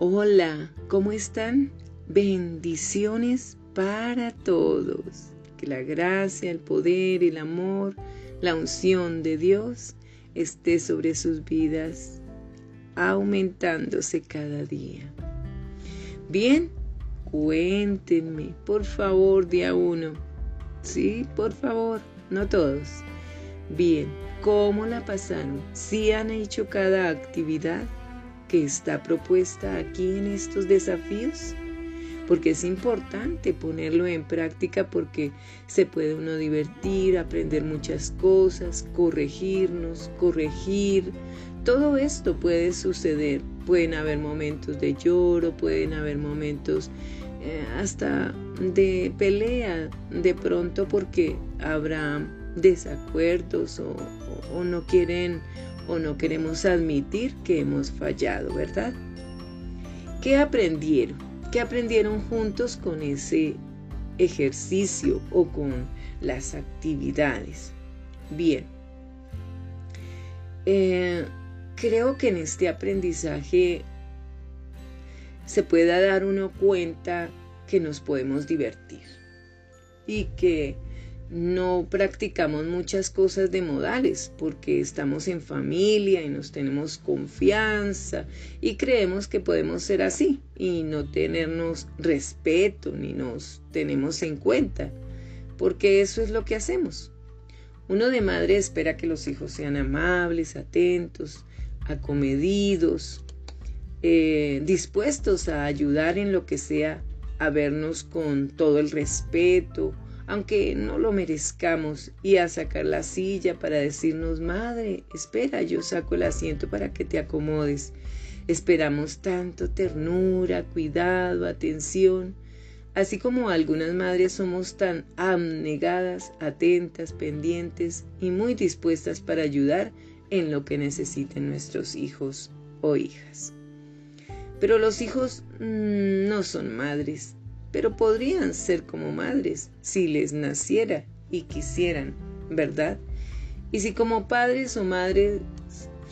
Hola, ¿cómo están? Bendiciones para todos. Que la gracia, el poder, el amor, la unción de Dios esté sobre sus vidas, aumentándose cada día. Bien, cuéntenme, por favor, día uno. Sí, por favor, no todos. Bien, ¿cómo la pasaron? ¿Sí han hecho cada actividad? Que está propuesta aquí en estos desafíos? Porque es importante ponerlo en práctica porque se puede uno divertir, aprender muchas cosas, corregirnos, corregir. Todo esto puede suceder. Pueden haber momentos de lloro, pueden haber momentos eh, hasta de pelea de pronto porque habrá desacuerdos o, o no quieren o no queremos admitir que hemos fallado, ¿verdad? ¿Qué aprendieron? ¿Qué aprendieron juntos con ese ejercicio o con las actividades? Bien, eh, creo que en este aprendizaje se pueda dar uno cuenta que nos podemos divertir y que no practicamos muchas cosas de modales porque estamos en familia y nos tenemos confianza y creemos que podemos ser así y no tenernos respeto ni nos tenemos en cuenta porque eso es lo que hacemos. Uno de madre espera que los hijos sean amables, atentos, acomedidos, eh, dispuestos a ayudar en lo que sea, a vernos con todo el respeto, aunque no lo merezcamos, y a sacar la silla para decirnos, Madre, espera, yo saco el asiento para que te acomodes. Esperamos tanto ternura, cuidado, atención, así como algunas madres somos tan abnegadas, atentas, pendientes y muy dispuestas para ayudar en lo que necesiten nuestros hijos o hijas. Pero los hijos mm, no son madres, pero podrían ser como madres si les naciera y quisieran, ¿verdad? Y si como padres o madres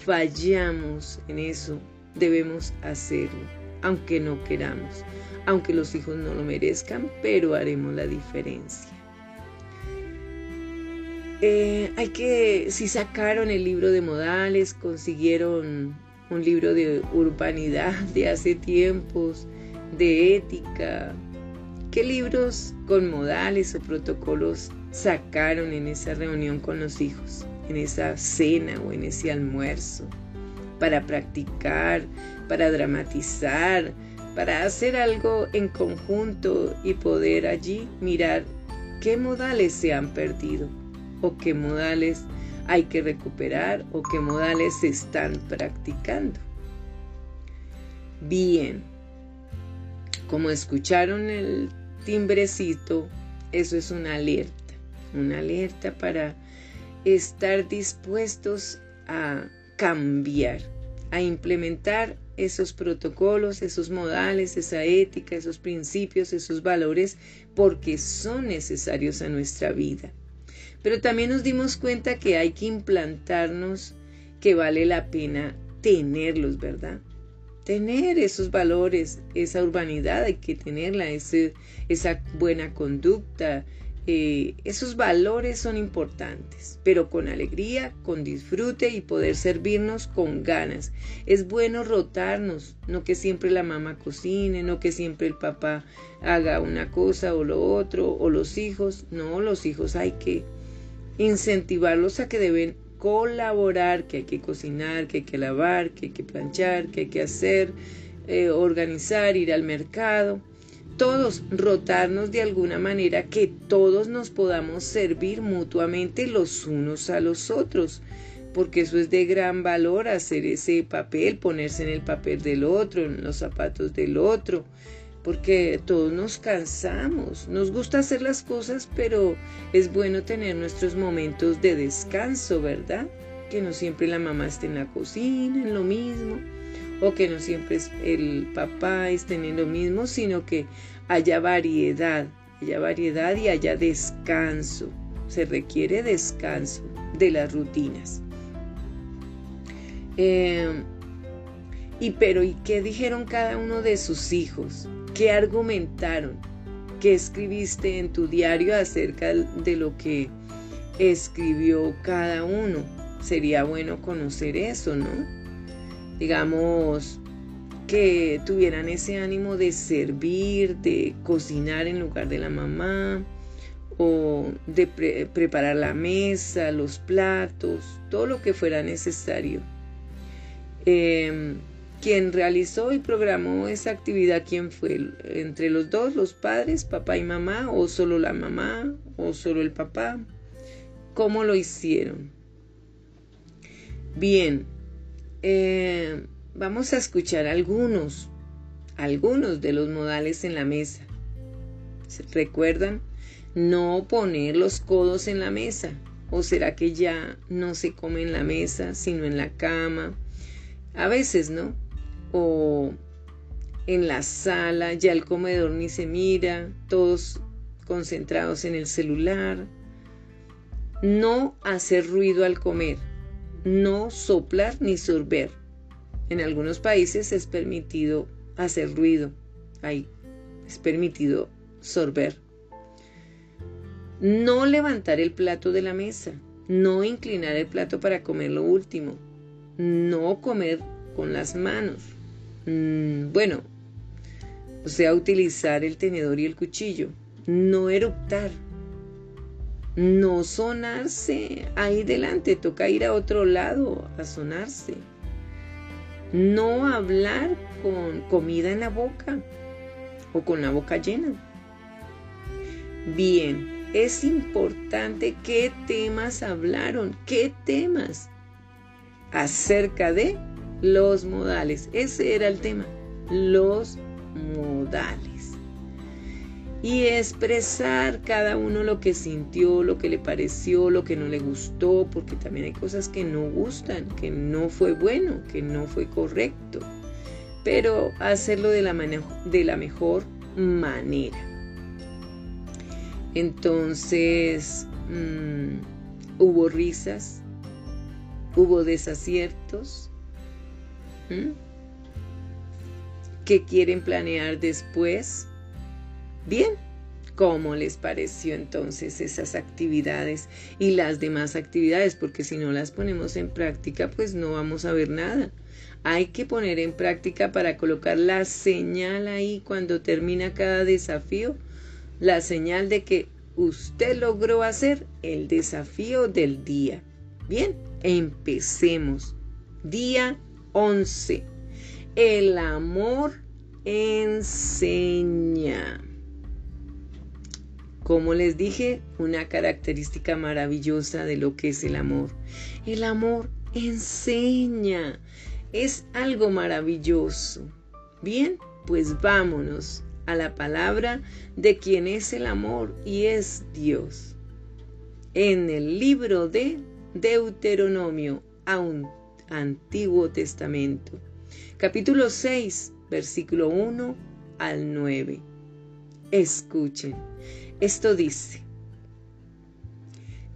fallamos en eso, debemos hacerlo, aunque no queramos, aunque los hijos no lo merezcan, pero haremos la diferencia. Eh, hay que, si sacaron el libro de modales, consiguieron un libro de urbanidad de hace tiempos, de ética, ¿Qué libros con modales o protocolos sacaron en esa reunión con los hijos, en esa cena o en ese almuerzo? Para practicar, para dramatizar, para hacer algo en conjunto y poder allí mirar qué modales se han perdido o qué modales hay que recuperar o qué modales se están practicando. Bien, como escucharon el timbrecito, eso es una alerta, una alerta para estar dispuestos a cambiar, a implementar esos protocolos, esos modales, esa ética, esos principios, esos valores, porque son necesarios a nuestra vida. Pero también nos dimos cuenta que hay que implantarnos, que vale la pena tenerlos, ¿verdad? Tener esos valores, esa urbanidad, hay que tenerla, esa buena conducta. Eh, esos valores son importantes, pero con alegría, con disfrute y poder servirnos con ganas. Es bueno rotarnos, no que siempre la mamá cocine, no que siempre el papá haga una cosa o lo otro, o los hijos. No, los hijos hay que incentivarlos a que deben colaborar, que hay que cocinar, que hay que lavar, que hay que planchar, que hay que hacer, eh, organizar, ir al mercado. Todos rotarnos de alguna manera que todos nos podamos servir mutuamente los unos a los otros porque eso es de gran valor hacer ese papel, ponerse en el papel del otro, en los zapatos del otro, porque todos nos cansamos, nos gusta hacer las cosas, pero es bueno tener nuestros momentos de descanso, ¿verdad? Que no siempre la mamá esté en la cocina, en lo mismo, o que no siempre el papá esté en lo mismo, sino que haya variedad, haya variedad y haya descanso. Se requiere descanso de las rutinas. Eh, Y pero, ¿y qué dijeron cada uno de sus hijos? ¿Qué argumentaron? ¿Qué escribiste en tu diario acerca de lo que escribió cada uno? Sería bueno conocer eso, ¿no? Digamos, que tuvieran ese ánimo de servir, de cocinar en lugar de la mamá, o de preparar la mesa, los platos, todo lo que fuera necesario. Em, quien realizó y programó esa actividad, ¿quién fue? ¿Entre los dos, los padres, papá y mamá, o solo la mamá, o solo el papá? ¿Cómo lo hicieron? Bien, eh, vamos a escuchar algunos, algunos de los modales en la mesa. ¿Recuerdan? No poner los codos en la mesa. ¿O será que ya no se come en la mesa, sino en la cama? A veces, ¿no? O en la sala, ya el comedor ni se mira, todos concentrados en el celular. No hacer ruido al comer. No soplar ni sorber en algunos países es permitido hacer ruido, ahí es permitido sorber. No levantar el plato de la mesa, no inclinar el plato para comer lo último, no comer con las manos. Mm, bueno, o sea, utilizar el tenedor y el cuchillo, no eruptar, no sonarse ahí delante, toca ir a otro lado a sonarse no hablar con comida en la boca o con la boca llena. Bien, es importante qué temas hablaron, qué temas acerca de los modales. Ese era el tema, los modales y expresar cada uno lo que sintió, lo que le pareció, lo que no le gustó, porque también hay cosas que no gustan, que no fue bueno, que no fue correcto, pero hacerlo de la, de la mejor manera. Entonces, mm, hubo risas, hubo desaciertos. ¿Qué quieren planear después? Bien, ¿cómo les pareció entonces esas actividades y las demás actividades? Porque si no las ponemos en práctica, pues no vamos a ver nada. Hay que poner en práctica para colocar la señal ahí cuando termina cada desafío, la señal de que usted logró hacer el desafío del día. Bien, empecemos. Día 11. El amor enseña. Como les dije, una característica maravillosa de lo que es el amor. El amor enseña, es algo maravilloso. Bien, pues vámonos a la palabra de quien es el amor y es Dios. En el libro de Deuteronomio, a un Antiguo Testamento, capítulo 6, versículo 1 al 9. Escuchen. Esto dice,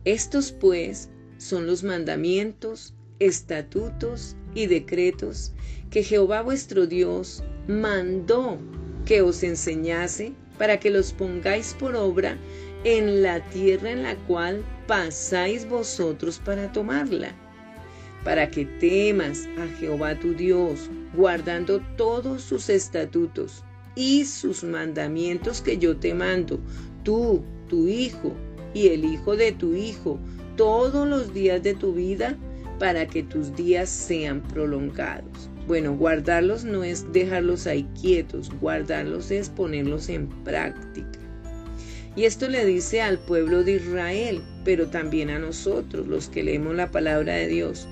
estos pues son los mandamientos, estatutos y decretos que Jehová vuestro Dios mandó que os enseñase para que los pongáis por obra en la tierra en la cual pasáis vosotros para tomarla, para que temas a Jehová tu Dios, guardando todos sus estatutos y sus mandamientos que yo te mando, tú, tu hijo y el hijo de tu hijo, todos los días de tu vida, para que tus días sean prolongados. Bueno, guardarlos no es dejarlos ahí quietos, guardarlos es ponerlos en práctica. Y esto le dice al pueblo de Israel, pero también a nosotros, los que leemos la palabra de Dios,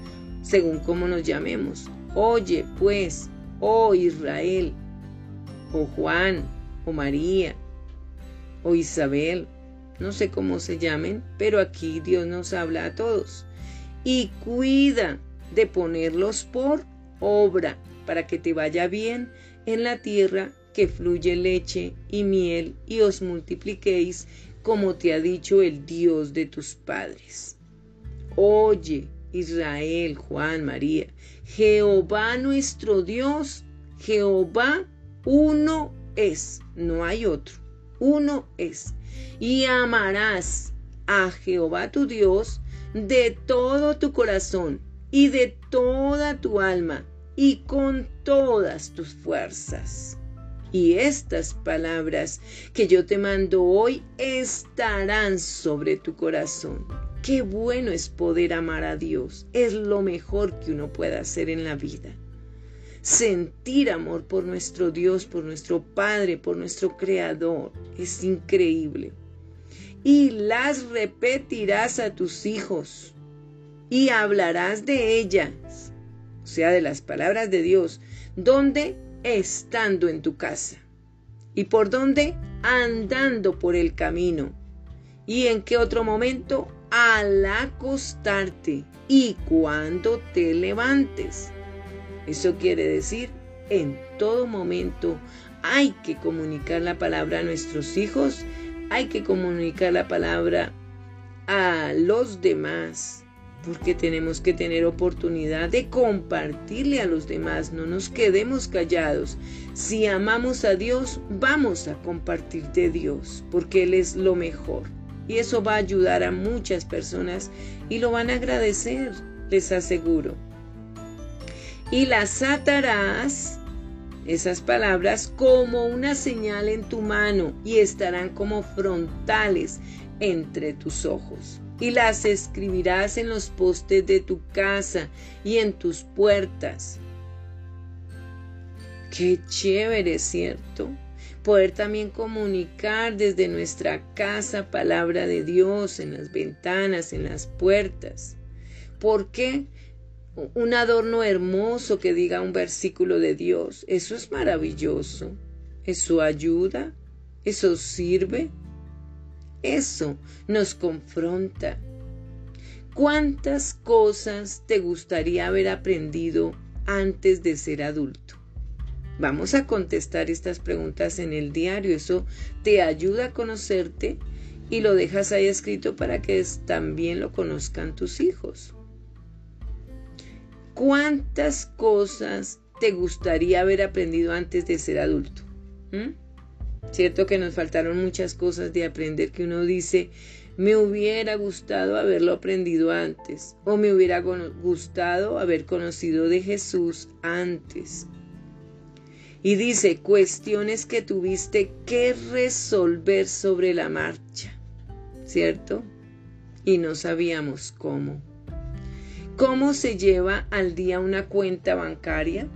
según como nos llamemos. Oye, pues, oh Israel, o Juan, o María, o Isabel, no sé cómo se llamen, pero aquí Dios nos habla a todos. Y cuida de ponerlos por obra para que te vaya bien en la tierra que fluye leche y miel y os multipliquéis como te ha dicho el Dios de tus padres. Oye Israel, Juan, María. Jehová nuestro Dios, Jehová uno es, no hay otro, uno es. Y amarás a Jehová tu Dios de todo tu corazón y de toda tu alma y con todas tus fuerzas. Y estas palabras que yo te mando hoy estarán sobre tu corazón. Qué bueno es poder amar a Dios. Es lo mejor que uno puede hacer en la vida. Sentir amor por nuestro Dios, por nuestro Padre, por nuestro Creador. Es increíble. Y las repetirás a tus hijos y hablarás de ellas, o sea, de las palabras de Dios, donde estando en tu casa. ¿Y por dónde? Andando por el camino. ¿Y en qué otro momento? Al acostarte y cuando te levantes. Eso quiere decir, en todo momento hay que comunicar la palabra a nuestros hijos, hay que comunicar la palabra a los demás porque tenemos que tener oportunidad de compartirle a los demás, no nos quedemos callados. Si amamos a Dios, vamos a compartir de Dios, porque Él es lo mejor. Y eso va a ayudar a muchas personas y lo van a agradecer, les aseguro. Y las atarás, esas palabras, como una señal en tu mano y estarán como frontales entre tus ojos y las escribirás en los postes de tu casa y en tus puertas. Qué chévere, ¿cierto? Poder también comunicar desde nuestra casa palabra de Dios en las ventanas, en las puertas. ¿Por qué? Un adorno hermoso que diga un versículo de Dios. Eso es maravilloso. Eso ayuda. Eso sirve. Eso nos confronta. ¿Cuántas cosas te gustaría haber aprendido antes de ser adulto? Vamos a contestar estas preguntas en el diario. Eso te ayuda a conocerte y lo dejas ahí escrito para que también lo conozcan tus hijos. ¿Cuántas cosas te gustaría haber aprendido antes de ser adulto? ¿Mm? Cierto que nos faltaron muchas cosas de aprender que uno dice, me hubiera gustado haberlo aprendido antes o me hubiera gustado haber conocido de Jesús antes. Y dice, cuestiones que tuviste que resolver sobre la marcha, ¿cierto? Y no sabíamos cómo. ¿Cómo se lleva al día una cuenta bancaria?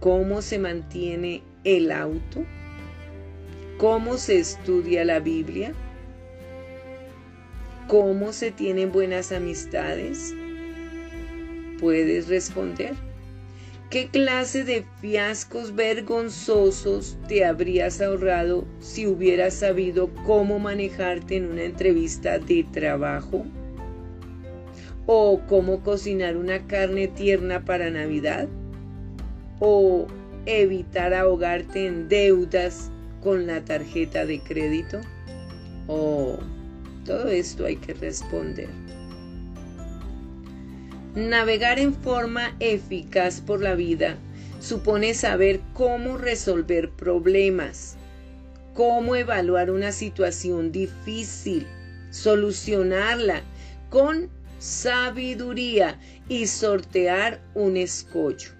¿Cómo se mantiene el auto? ¿Cómo se estudia la Biblia? ¿Cómo se tienen buenas amistades? Puedes responder. ¿Qué clase de fiascos vergonzosos te habrías ahorrado si hubieras sabido cómo manejarte en una entrevista de trabajo? ¿O cómo cocinar una carne tierna para Navidad? ¿O evitar ahogarte en deudas con la tarjeta de crédito? Oh, todo esto hay que responder. Navegar en forma eficaz por la vida supone saber cómo resolver problemas, cómo evaluar una situación difícil, solucionarla con sabiduría y sortear un escollo.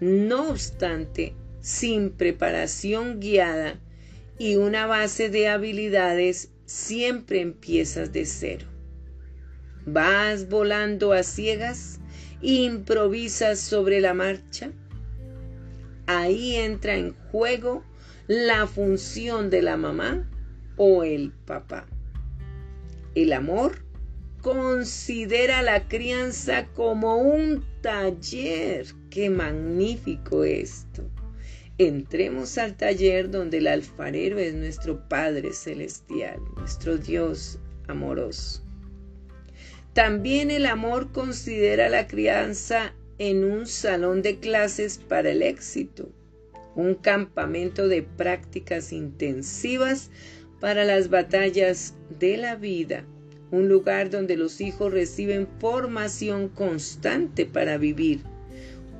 No obstante, sin preparación guiada y una base de habilidades, siempre empiezas de cero. Vas volando a ciegas, improvisas sobre la marcha. Ahí entra en juego la función de la mamá o el papá. El amor considera la crianza como un taller. Qué magnífico esto. Entremos al taller donde el alfarero es nuestro Padre Celestial, nuestro Dios amoroso. También el amor considera la crianza en un salón de clases para el éxito, un campamento de prácticas intensivas para las batallas de la vida, un lugar donde los hijos reciben formación constante para vivir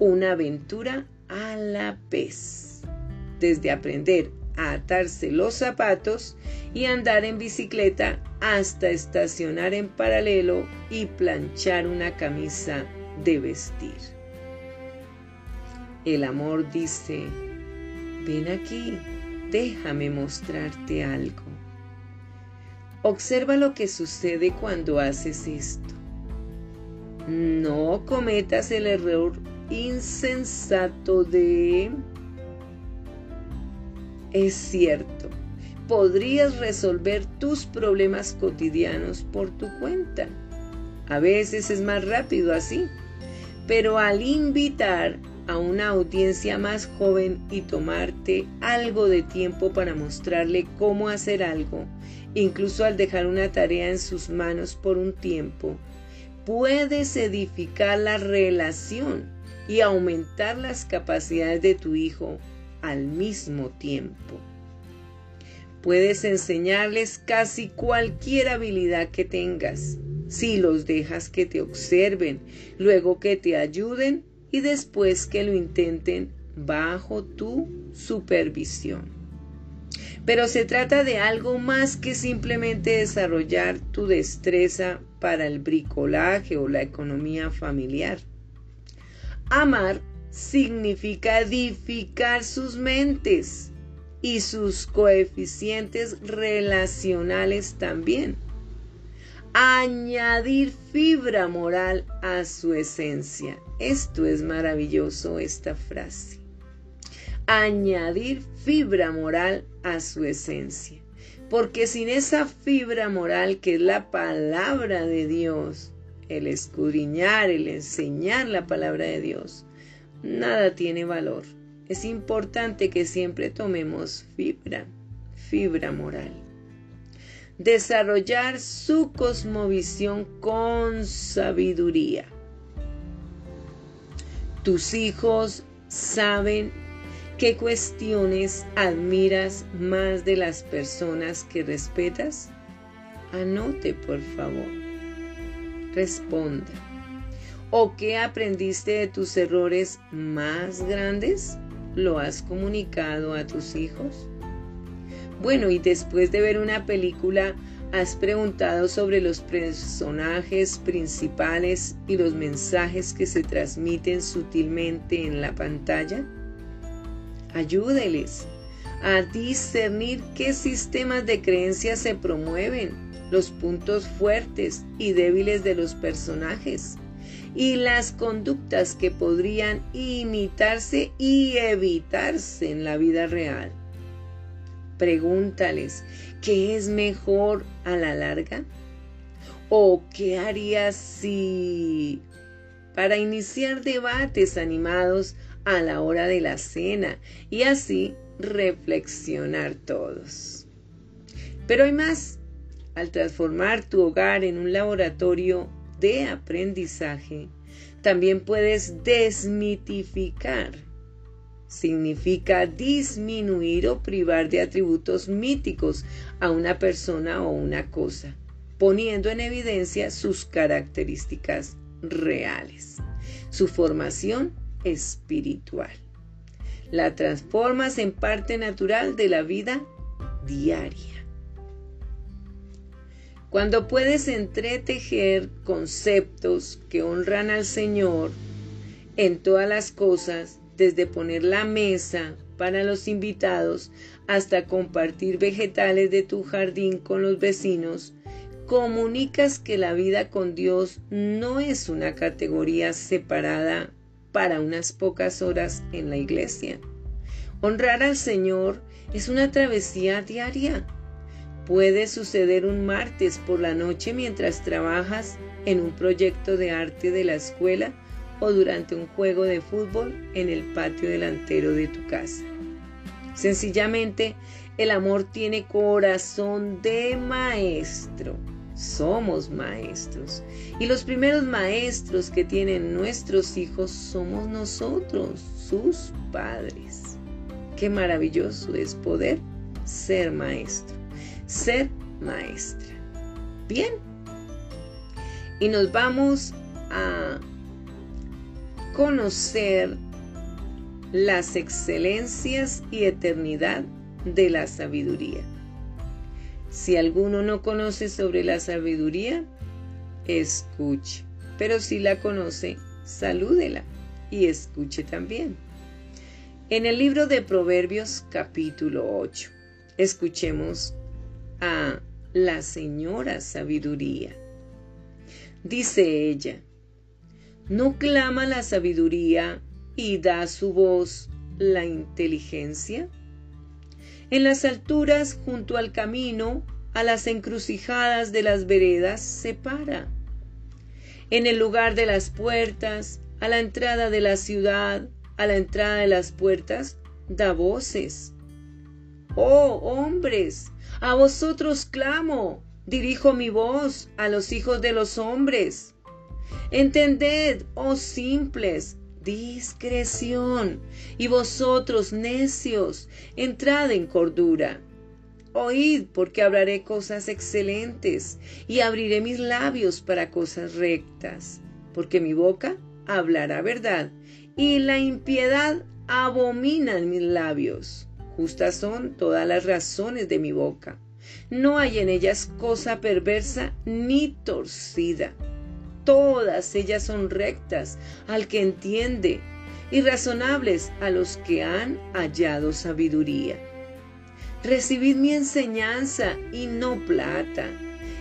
una aventura a la vez, desde aprender atarse los zapatos y andar en bicicleta hasta estacionar en paralelo y planchar una camisa de vestir. El amor dice, ven aquí, déjame mostrarte algo. Observa lo que sucede cuando haces esto. No cometas el error insensato de... Es cierto, podrías resolver tus problemas cotidianos por tu cuenta. A veces es más rápido así, pero al invitar a una audiencia más joven y tomarte algo de tiempo para mostrarle cómo hacer algo, incluso al dejar una tarea en sus manos por un tiempo, puedes edificar la relación y aumentar las capacidades de tu hijo al mismo tiempo. Puedes enseñarles casi cualquier habilidad que tengas, si los dejas que te observen, luego que te ayuden y después que lo intenten bajo tu supervisión. Pero se trata de algo más que simplemente desarrollar tu destreza para el bricolaje o la economía familiar. Amar significa edificar sus mentes y sus coeficientes relacionales también. Añadir fibra moral a su esencia. Esto es maravilloso, esta frase. Añadir fibra moral a su esencia. Porque sin esa fibra moral que es la palabra de Dios, el escudriñar, el enseñar la palabra de Dios, nada tiene valor. Es importante que siempre tomemos fibra, fibra moral. Desarrollar su cosmovisión con sabiduría. Tus hijos saben qué cuestiones admiras más de las personas que respetas. Anote, por favor. Responda. ¿O qué aprendiste de tus errores más grandes? ¿Lo has comunicado a tus hijos? Bueno, y después de ver una película, ¿has preguntado sobre los personajes principales y los mensajes que se transmiten sutilmente en la pantalla? Ayúdeles a discernir qué sistemas de creencias se promueven, los puntos fuertes y débiles de los personajes y las conductas que podrían imitarse y evitarse en la vida real. Pregúntales, ¿qué es mejor a la larga? ¿O qué harías si... para iniciar debates animados a la hora de la cena y así reflexionar todos? Pero hay más. Al transformar tu hogar en un laboratorio de aprendizaje, también puedes desmitificar. Significa disminuir o privar de atributos míticos a una persona o una cosa, poniendo en evidencia sus características reales, su formación espiritual. La transformas en parte natural de la vida diaria. Cuando puedes entretejer conceptos que honran al Señor en todas las cosas, desde poner la mesa para los invitados hasta compartir vegetales de tu jardín con los vecinos, comunicas que la vida con Dios no es una categoría separada para unas pocas horas en la iglesia. Honrar al Señor es una travesía diaria Puede suceder un martes por la noche mientras trabajas en un proyecto de arte de la escuela o durante un juego de fútbol en el patio delantero de tu casa. Sencillamente, el amor tiene corazón de maestro. Somos maestros. Y los primeros maestros que tienen nuestros hijos somos nosotros, sus padres. Qué maravilloso es poder ser maestro ser maestra. Bien, y nos vamos a conocer las excelencias y eternidad de la sabiduría. Si alguno no conoce sobre la sabiduría, escuche, pero si la conoce, salúdela y escuche también. En el libro de Proverbios capítulo 8, escuchemos a la señora sabiduría. Dice ella, ¿no clama la sabiduría y da su voz la inteligencia? En las alturas junto al camino, a las encrucijadas de las veredas, se para. En el lugar de las puertas, a la entrada de la ciudad, a la entrada de las puertas, da voces. Oh hombres, a vosotros clamo, dirijo mi voz a los hijos de los hombres. Entended, oh simples, discreción, y vosotros necios, entrad en cordura. Oíd, porque hablaré cosas excelentes, y abriré mis labios para cosas rectas, porque mi boca hablará verdad, y la impiedad abomina en mis labios. Justas son todas las razones de mi boca. No hay en ellas cosa perversa ni torcida. Todas ellas son rectas al que entiende y razonables a los que han hallado sabiduría. Recibid mi enseñanza y no plata,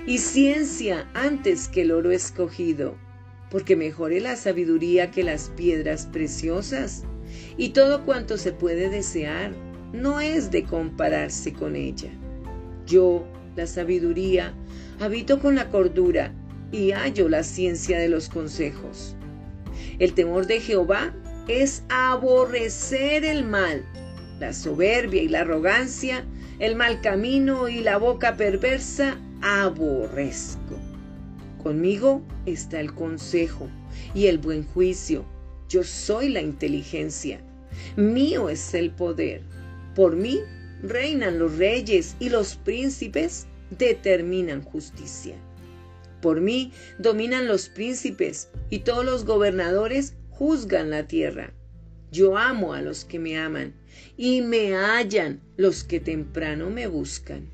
y ciencia antes que el oro escogido, porque mejor es la sabiduría que las piedras preciosas, y todo cuanto se puede desear no es de compararse con ella. Yo, la sabiduría, habito con la cordura y hallo la ciencia de los consejos. El temor de Jehová es aborrecer el mal, la soberbia y la arrogancia, el mal camino y la boca perversa, aborrezco. Conmigo está el consejo y el buen juicio. Yo soy la inteligencia. Mío es el poder. Por mí reinan los reyes y los príncipes determinan justicia. Por mí dominan los príncipes y todos los gobernadores juzgan la tierra. Yo amo a los que me aman y me hallan los que temprano me buscan.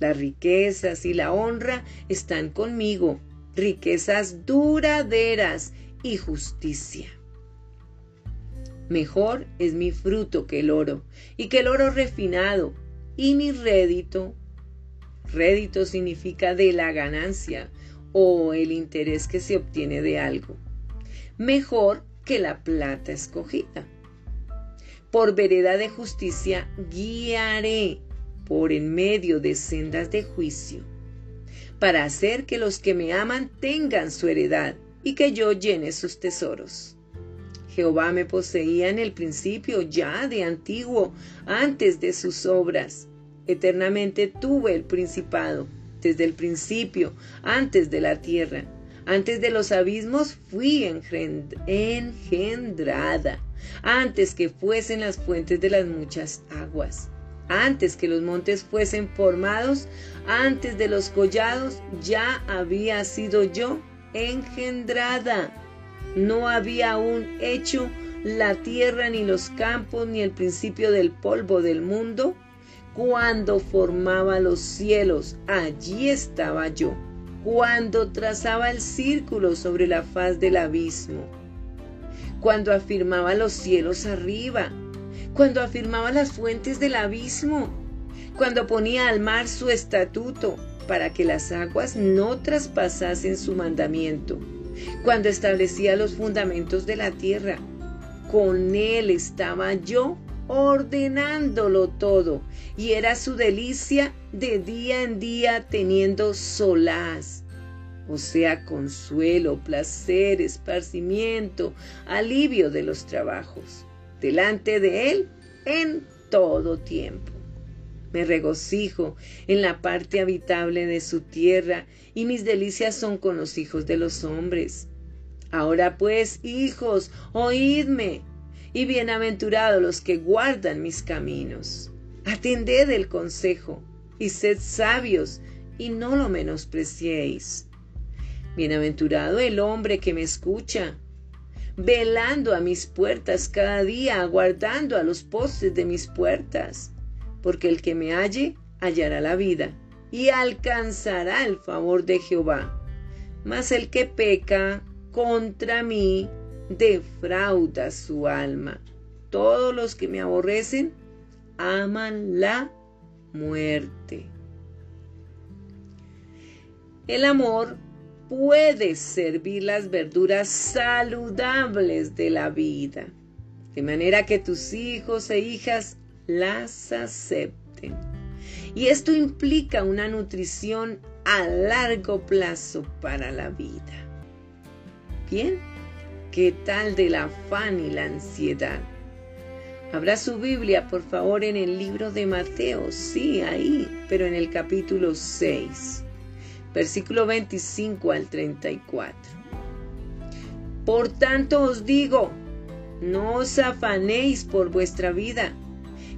Las riquezas y la honra están conmigo, riquezas duraderas y justicia. Mejor es mi fruto que el oro, y que el oro refinado, y mi rédito. Rédito significa de la ganancia o el interés que se obtiene de algo. Mejor que la plata escogida. Por vereda de justicia guiaré por en medio de sendas de juicio, para hacer que los que me aman tengan su heredad y que yo llene sus tesoros. Jehová me poseía en el principio, ya de antiguo, antes de sus obras. Eternamente tuve el principado, desde el principio, antes de la tierra. Antes de los abismos fui engendrada, antes que fuesen las fuentes de las muchas aguas. Antes que los montes fuesen formados, antes de los collados, ya había sido yo engendrada no había aún hecho la tierra ni los campos ni el principio del polvo del mundo. Cuando formaba los cielos, allí estaba yo. Cuando trazaba el círculo sobre la faz del abismo. Cuando afirmaba los cielos arriba. Cuando afirmaba las fuentes del abismo. Cuando ponía al mar su estatuto para que las aguas no traspasasen su mandamiento cuando establecía los fundamentos de la tierra. Con él estaba yo ordenándolo todo y era su delicia de día en día teniendo solaz, o sea, consuelo, placer, esparcimiento, alivio de los trabajos, delante de él en todo tiempo. Me regocijo en la parte habitable de su tierra, y mis delicias son con los hijos de los hombres. Ahora pues, hijos, oídme, y bienaventurados los que guardan mis caminos. Atended el consejo, y sed sabios, y no lo menospreciéis. Bienaventurado el hombre que me escucha, velando a mis puertas cada día, aguardando a los postes de mis puertas, porque el que me halle hallará la vida y alcanzará el favor de Jehová. Mas el que peca contra mí defrauda su alma. Todos los que me aborrecen aman la muerte. El amor puede servir las verduras saludables de la vida, de manera que tus hijos e hijas las acepten. Y esto implica una nutrición a largo plazo para la vida. Bien, ¿qué tal del afán y la ansiedad? Habrá su Biblia, por favor, en el libro de Mateo, sí, ahí, pero en el capítulo 6 versículo 25 al 34. Por tanto os digo, no os afanéis por vuestra vida,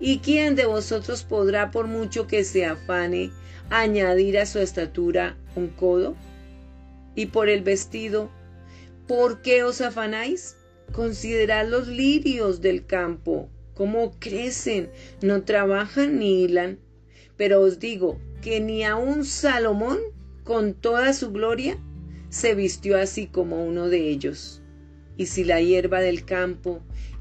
¿Y quién de vosotros podrá, por mucho que se afane, añadir a su estatura un codo? Y por el vestido, ¿por qué os afanáis? Considerad los lirios del campo, cómo crecen, no trabajan ni hilan. Pero os digo que ni un Salomón, con toda su gloria, se vistió así como uno de ellos. Y si la hierba del campo,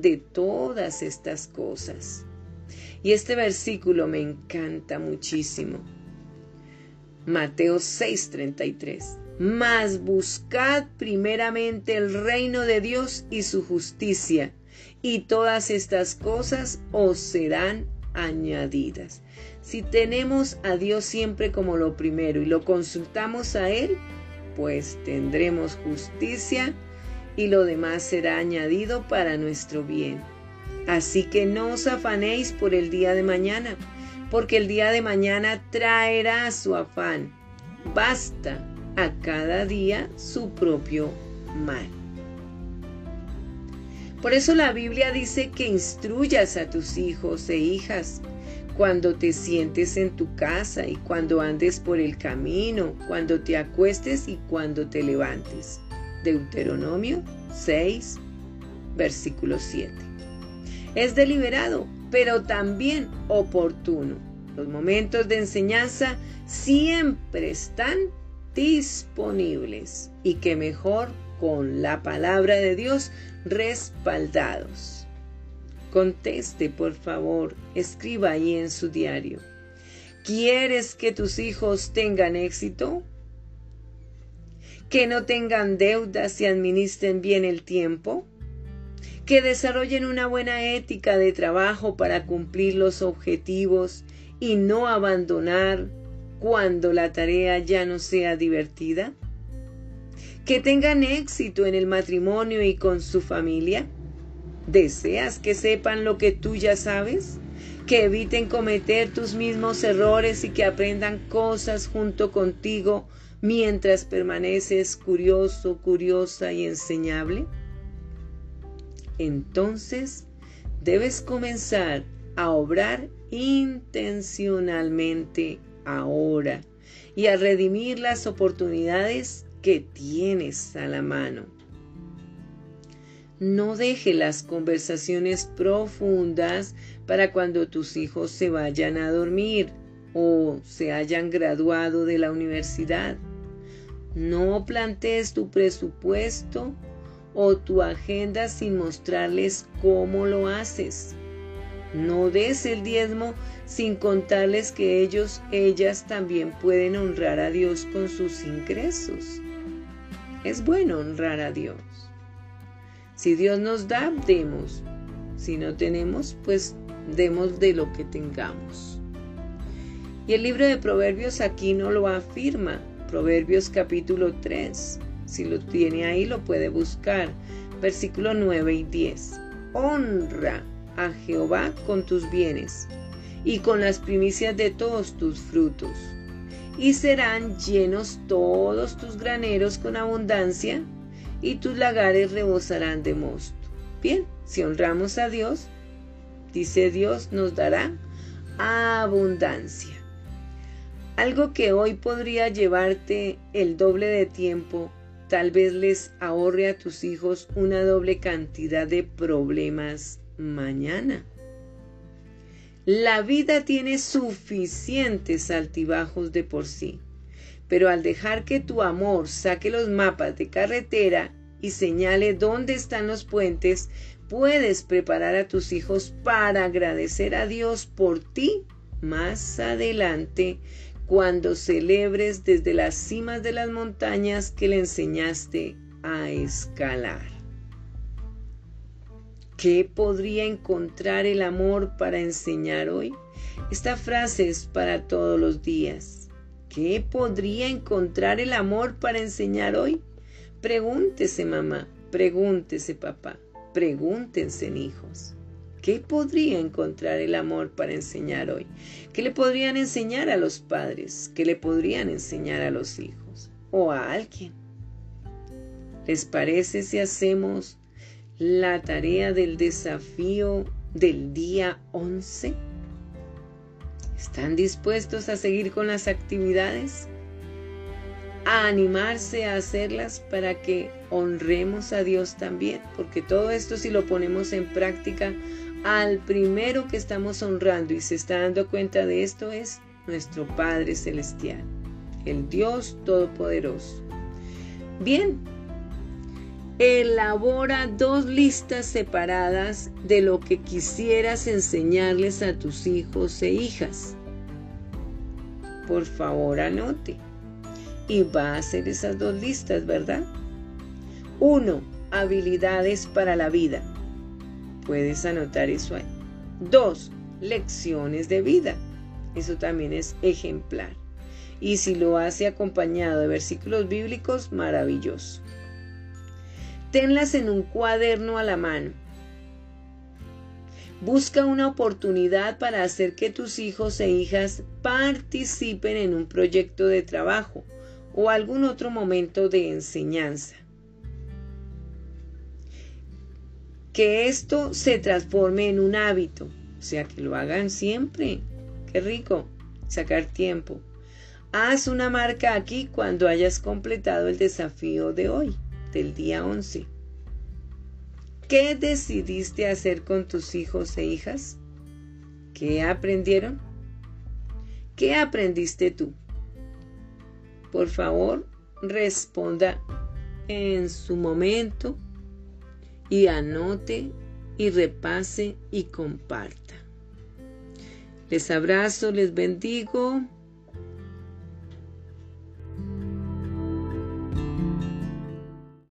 de todas estas cosas. Y este versículo me encanta muchísimo. Mateo 6:33. Mas buscad primeramente el reino de Dios y su justicia, y todas estas cosas os serán añadidas. Si tenemos a Dios siempre como lo primero y lo consultamos a Él, pues tendremos justicia y lo demás será añadido para nuestro bien. Así que no os afanéis por el día de mañana, porque el día de mañana traerá su afán. Basta a cada día su propio mal. Por eso la Biblia dice que instruyas a tus hijos e hijas cuando te sientes en tu casa y cuando andes por el camino, cuando te acuestes y cuando te levantes. Deuteronomio 6, versículo 7. Es deliberado, pero también oportuno. Los momentos de enseñanza siempre están disponibles y que mejor con la palabra de Dios respaldados. Conteste, por favor, escriba ahí en su diario. ¿Quieres que tus hijos tengan éxito? ¿Que no tengan deudas y administren bien el tiempo? ¿Que desarrollen una buena ética de trabajo para cumplir los objetivos y no abandonar cuando la tarea ya no sea divertida? ¿Que tengan éxito en el matrimonio y con su familia? ¿Deseas que sepan lo que tú ya sabes? Que eviten cometer tus mismos errores y que aprendan cosas junto contigo mientras permaneces curioso, curiosa y enseñable? Entonces debes comenzar a obrar intencionalmente ahora y a redimir las oportunidades que tienes a la mano. No deje las conversaciones profundas para cuando tus hijos se vayan a dormir o se hayan graduado de la universidad. No plantees tu presupuesto o tu agenda sin mostrarles cómo lo haces. No des el diezmo sin contarles que ellos, ellas también pueden honrar a Dios con sus ingresos. Es bueno honrar a Dios. Si Dios nos da, demos. Si no tenemos, pues demos de lo que tengamos. Y el libro de Proverbios aquí no lo afirma. Proverbios capítulo 3. Si lo tiene ahí, lo puede buscar. Versículo 9 y 10. Honra a Jehová con tus bienes y con las primicias de todos tus frutos. Y serán llenos todos tus graneros con abundancia y tus lagares rebosarán de mosto. Bien, si honramos a Dios, dice Dios, nos dará abundancia. Algo que hoy podría llevarte el doble de tiempo, tal vez les ahorre a tus hijos una doble cantidad de problemas mañana. La vida tiene suficientes altibajos de por sí, pero al dejar que tu amor saque los mapas de carretera y señale dónde están los puentes, puedes preparar a tus hijos para agradecer a Dios por ti más adelante cuando celebres desde las cimas de las montañas que le enseñaste a escalar. ¿Qué podría encontrar el amor para enseñar hoy? Esta frase es para todos los días. ¿Qué podría encontrar el amor para enseñar hoy? Pregúntese mamá, pregúntese papá, pregúntense hijos. ¿Qué podría encontrar el amor para enseñar hoy? ¿Qué le podrían enseñar a los padres? ¿Qué le podrían enseñar a los hijos? ¿O a alguien? ¿Les parece si hacemos la tarea del desafío del día 11? ¿Están dispuestos a seguir con las actividades? A animarse a hacerlas para que honremos a Dios también, porque todo esto si lo ponemos en práctica, al primero que estamos honrando y se está dando cuenta de esto es nuestro Padre Celestial, el Dios Todopoderoso. Bien, Elabora dos listas separadas de lo que quisieras enseñarles a tus hijos e hijas. Por favor, anote. Y va a hacer esas dos listas, ¿verdad? Uno, Habilidades para la vida. Puedes anotar eso ahí. Dos, Lecciones de vida. Eso también es ejemplar. Y si lo hace acompañado de versículos bíblicos, maravilloso tenlas en un cuaderno a la mano. Busca una oportunidad para hacer que tus hijos e hijas participen en un proyecto de trabajo o algún otro momento de enseñanza. Que esto se transforme en un hábito, o sea, que lo hagan siempre. Qué rico, sacar tiempo. Haz una marca aquí cuando hayas completado el desafío de hoy del día 11. ¿Qué decidiste hacer con tus hijos e hijas? ¿Qué aprendieron? ¿Qué aprendiste tú? Por favor, responda en su momento y anote y repase y comparta. Les abrazo, les bendigo